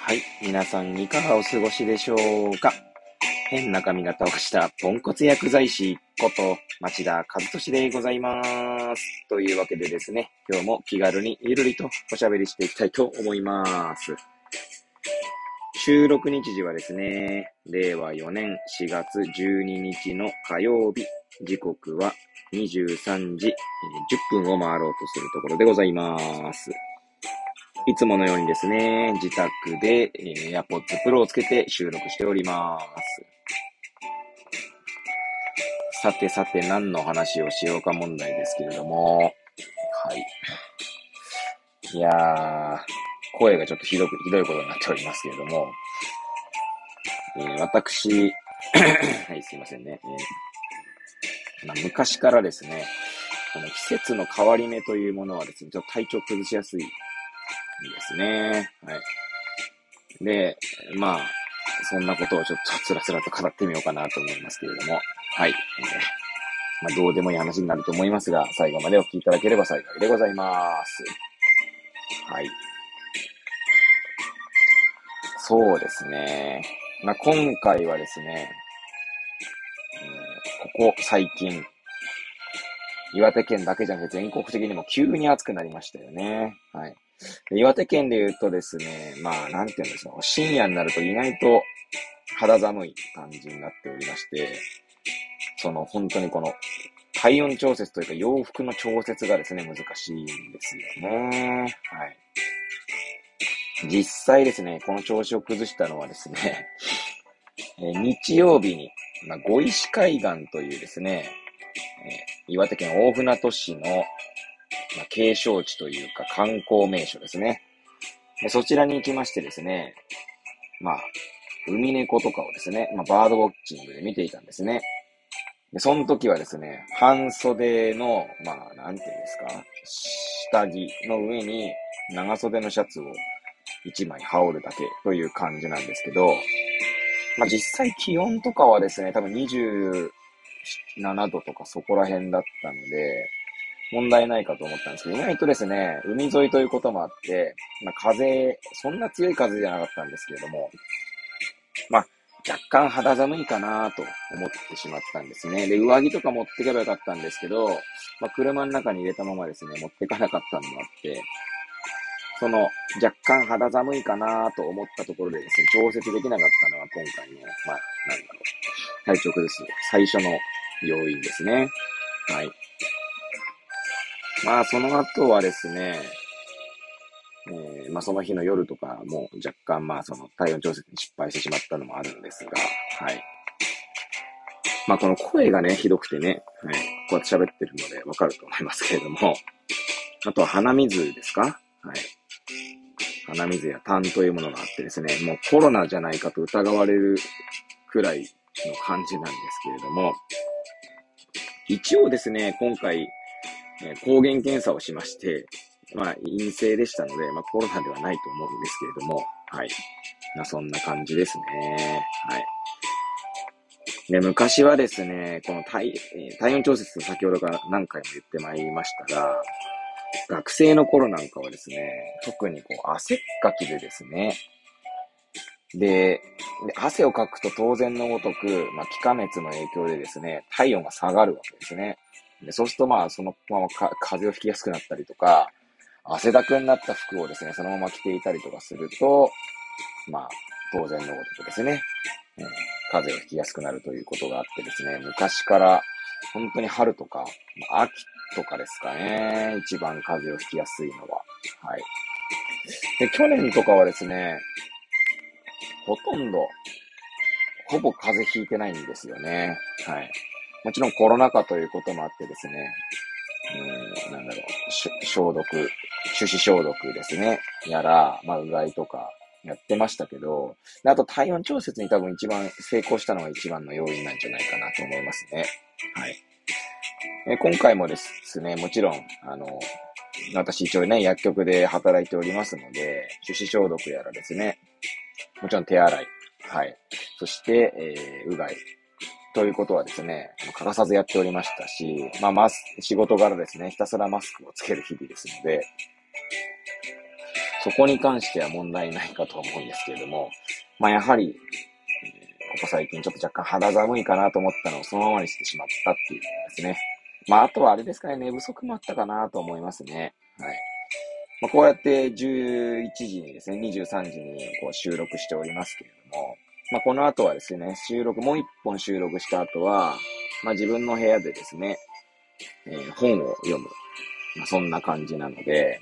はい。皆さん、いかがお過ごしでしょうか？変な髪型をしたポンコツ薬剤師こと町田和俊でございます。というわけでですね、今日も気軽にゆるりとおしゃべりしていきたいと思います。収録日時はですね、令和4年4月12日の火曜日、時刻は23時10分を回ろうとするところでございます。いつものようにですね、自宅で、えー AirPods Pro をつけて収録しております。さてさて何の話をしようか問題ですけれども、はい。いやー、声がちょっとひどく、ひどいことになっておりますけれども、えー私、はい、すいませんね。えーまあ、昔からですね、この季節の変わり目というものはですね、ちょっと体調崩しやすいいいですね。はい。で、まあ、そんなことをちょっとつらつらと語ってみようかなと思いますけれども、はい。えーまあ、どうでもいい話になると思いますが、最後までお聞きいただければ幸いでございます。はい。そうですね。まあ、今回はですね、うんここ最近、岩手県だけじゃなくて全国的にも急に暑くなりましたよね。はい。岩手県で言うとですね、まあ、なんていうんですか、深夜になると意外と肌寒い感じになっておりまして、その本当にこの体温調節というか洋服の調節がですね、難しいんですよね。はい。実際ですね、この調子を崩したのはですね、え日曜日に、まあ、小石海岸というですね、え岩手県大船渡市の、まあ、景勝地というか観光名所ですね。でそちらに行きましてですね、まあ、ウミネコとかをですね、まあ、バードウォッチングで見ていたんですね。で、その時はですね、半袖の、まあ、なんていうんですか、下着の上に長袖のシャツを一枚羽織るだけという感じなんですけど、まあ実際気温とかはですね、多分27度とかそこら辺だったので、問題ないかと思ったんですけど、意外とですね、海沿いということもあって、まあ風、そんな強い風じゃなかったんですけれども、まあ若干肌寒いかなと思ってしまったんですね。で、上着とか持っていけばよかったんですけど、まあ車の中に入れたままですね、持っていかなかったのもあって、その若干肌寒いかなと思ったところでですね、調節できなかったのは今回の、まあ、なんだろう、体調崩す最初の要因ですね。はい。まあ、その後はですね、えーまあ、その日の夜とかも若干、まあ、その体温調節に失敗してしまったのもあるんですが、はい。まあ、この声がね、ひどくてね、はい。こうやって喋ってるのでわかると思いますけれども、あとは鼻水ですか？はい。鼻水や痰というものがあってですね、もうコロナじゃないかと疑われるくらいの感じなんですけれども、一応ですね、今回、え抗原検査をしまして、まあ、陰性でしたので、まあ、コロナではないと思うんですけれども、はい。まあ、そんな感じですね。はい。で、昔はですね、この体、体温調節先ほどから何回も言ってまいりましたが、学生の頃なんかはですね、特にこう汗っかきでですね、で汗をかくと当然のごとく、まあ、気化熱の影響でですね、体温が下がるわけですね。でそうするとまあ、そのままか風邪をひきやすくなったりとか、汗だくになった服をですね、そのまま着ていたりとかすると、まあ、当然のごとくですね、えー風邪をひきやすくなるということがあってですね、昔から本当に春とか、秋とかですかね、一番風邪をひきやすいのは。はい。で、去年とかはですね、ほとんど、ほぼ風邪ひいてないんですよね。はい。もちろんコロナ禍ということもあってですね、うん、なんだろう、消毒、手指消毒ですね、やら、まあ、うがいとかやってましたけど、あと体温調節に多分一番成功したのが一番の要因なんじゃないかなと思いますね。はい。え今回もですね、もちろん、あの、私一応ね、薬局で働いておりますので、手指消毒やらですね、もちろん手洗い、はい。そして、えーうがい。ということはですね、欠かさずやっておりましたし、まあ、マス、仕事柄ですね、ひたすらマスクをつける日々ですので、そこに関しては問題ないかと思うんですけれども、まあやはり、ここ最近ちょっと若干肌寒いかなと思ったのをそのままにしてしまったっていうのですね。まああとはあれですかね、寝不足もあったかなと思いますね。はい。まあ、こうやって11時にですね、23時にこう収録しておりますけれども、まあ、この後はですね、収録、もう一本収録した後は、まあ、自分の部屋でですね、えー、本を読む。まあ、そんな感じなので、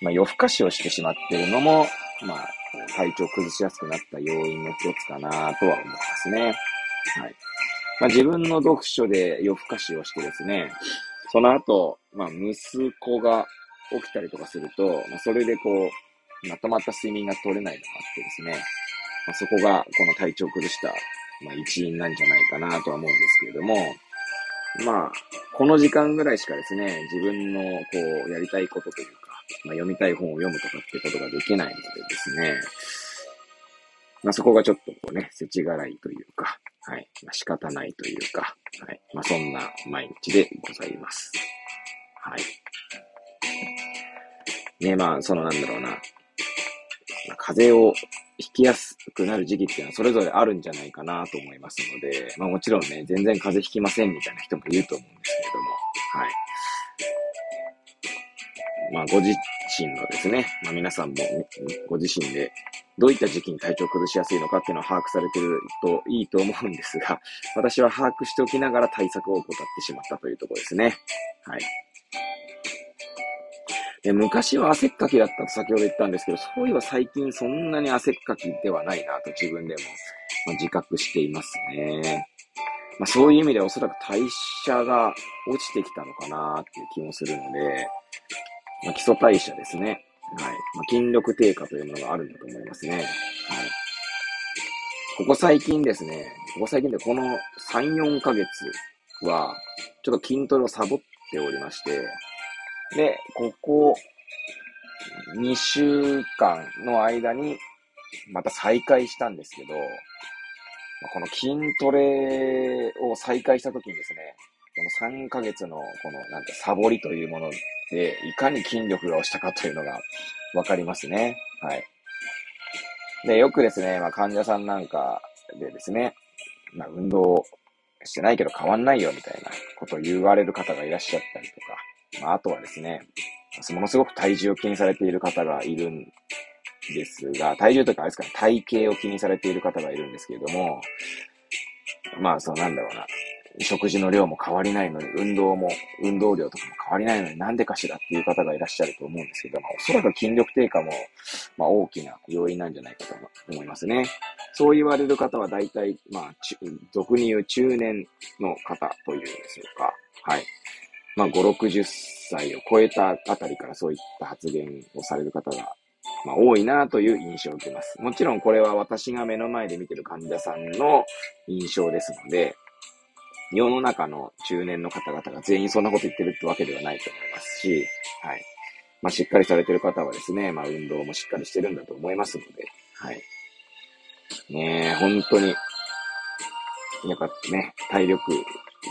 まあ、夜更かしをしてしまっているのも、まあ、体調崩しやすくなった要因の一つかなとは思いますね。はい。まあ、自分の読書で夜更かしをしてですね、その後、まあ、息子が起きたりとかすると、まあ、それでこう、まとまった睡眠が取れないのがあってですね、まあ、そこがこの体調を崩した、まあ、一因なんじゃないかなとは思うんですけれども、まあ、この時間ぐらいしかですね、自分のこう、やりたいことというか、まあ、読みたい本を読むとかってことができないのでですね、まあ、そこがちょっとこうね、世知辛いというか、はい、まあ、仕方ないというか、はい、まあ、そんな毎日でございます。はい。ね、まあ、そのなんだろうな、風邪をひきやすくなる時期っていうのはそれぞれあるんじゃないかなと思いますので、まあもちろんね、全然風邪ひきませんみたいな人もいると思うんですけれども、はい。まあご自身のですね、まあ皆さんもご自身でどういった時期に体調を崩しやすいのかっていうのを把握されてるといいと思うんですが、私は把握しておきながら対策を怠ってしまったというところですね。はい。で昔は汗っかきだったと先ほど言ったんですけど、そういえば最近そんなに汗っかきではないなと自分でも、ま自覚していますね。まあ、そういう意味でおそらく代謝が落ちてきたのかなっていう気もするので、まあ、基礎代謝ですね。はい。まあ、筋力低下というものがあるんだと思いますね。はい。ここ最近ですね、ここ最近でこの3、4ヶ月は、ちょっと筋トレをサボっておりまして、で、ここ2週間の間にまた再開したんですけど、この筋トレを再開した時にですね、この3ヶ月のこのなんてサボりというもので、いかに筋力が落ちたかというのがわかりますね。はい。で、よくですね、まあ患者さんなんかでですね、まあ運動してないけど変わんないよみたいなことを言われる方がいらっしゃったりとか、まあ、あとはですね、ものすごく体重を気にされている方がいるんですが、体重とかあれですかね、体型を気にされている方がいるんですけれども、まあ、そうなんだろうな。食事の量も変わりないのに、運動も、運動量とかも変わりないのになんでかしらっていう方がいらっしゃると思うんですけども、おそらく筋力低下も、まあ大きな要因なんじゃないかと思いますね。そう言われる方は大体、まあ、俗に言う中年の方というんでしょうか。はい。まあ、5、60歳を超えたあたりからそういった発言をされる方が、まあ、多いなという印象を受けます。もちろんこれは私が目の前で見てる患者さんの印象ですので、世の中の中年の方々が全員そんなこと言ってるってわけではないと思いますし、はい。まあ、しっかりされてる方はですね、まあ、運動もしっかりしてるんだと思いますので、はい。ねえ、本当に、やっぱね、体力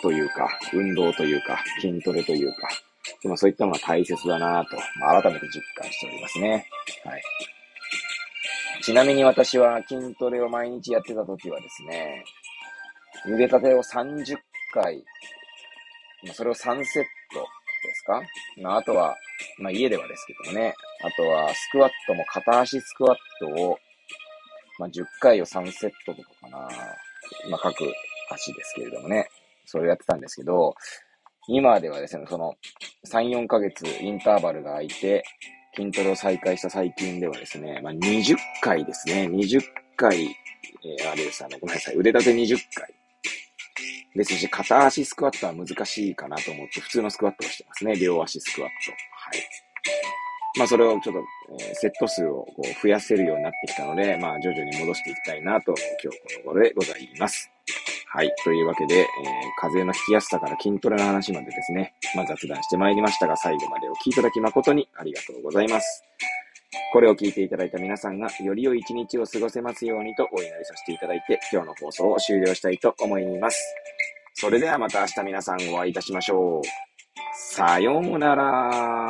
というか、運動というか、筋トレというか、でもそういったものは大切だなと、まあ、改めて実感しておりますね。はい。ちなみに私は筋トレを毎日やってた時はですね、茹でたてを30回、それを3セットですか、まあ、あとは、まあ、家ではですけどもね、あとはスクワットも片足スクワットを、まあ、10回を3セットとかかな。まあ、各足ですけれどもね。それをやってたんですけど、今ではですね、その3、4ヶ月インターバルが空いて、筋トレを再開した最近ではですね、まあ、20回ですね、20回、えー、あれですね、ごめんなさい、腕立て20回。ですし、片足スクワットは難しいかなと思って、普通のスクワットをしてますね。両足スクワット。はい。まあ、それをちょっと、えー、セット数をこう増やせるようになってきたので、まあ、徐々に戻していきたいなと、今日この頃でございます。はい。というわけで、えー、風邪の引きやすさから筋トレの話までですね、まあ、雑談してまいりましたが、最後までお聴きいただき誠にありがとうございます。これを聞いていただいた皆さんが、より良い一日を過ごせますようにとお祈りさせていただいて、今日の放送を終了したいと思います。それではまた明日皆さんお会いいたしましょう。さようなら。